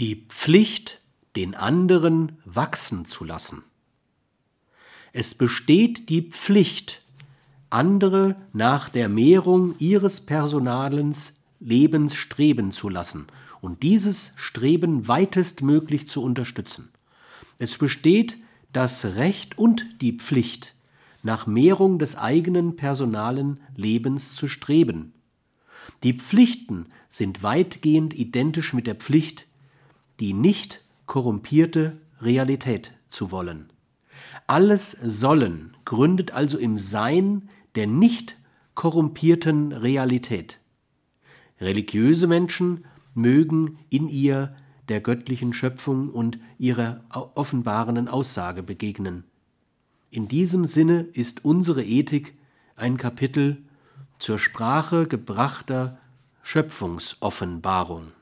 Die Pflicht, den anderen wachsen zu lassen. Es besteht die Pflicht, andere nach der Mehrung ihres Personalens Lebens streben zu lassen und dieses Streben weitestmöglich zu unterstützen. Es besteht das Recht und die Pflicht, nach Mehrung des eigenen personalen Lebens zu streben. Die Pflichten sind weitgehend identisch mit der Pflicht, die nicht korrumpierte Realität zu wollen. Alles Sollen gründet also im Sein der nicht korrumpierten Realität. Religiöse Menschen mögen in ihr der göttlichen Schöpfung und ihrer offenbarenden Aussage begegnen. In diesem Sinne ist unsere Ethik ein Kapitel zur Sprache gebrachter Schöpfungsoffenbarung.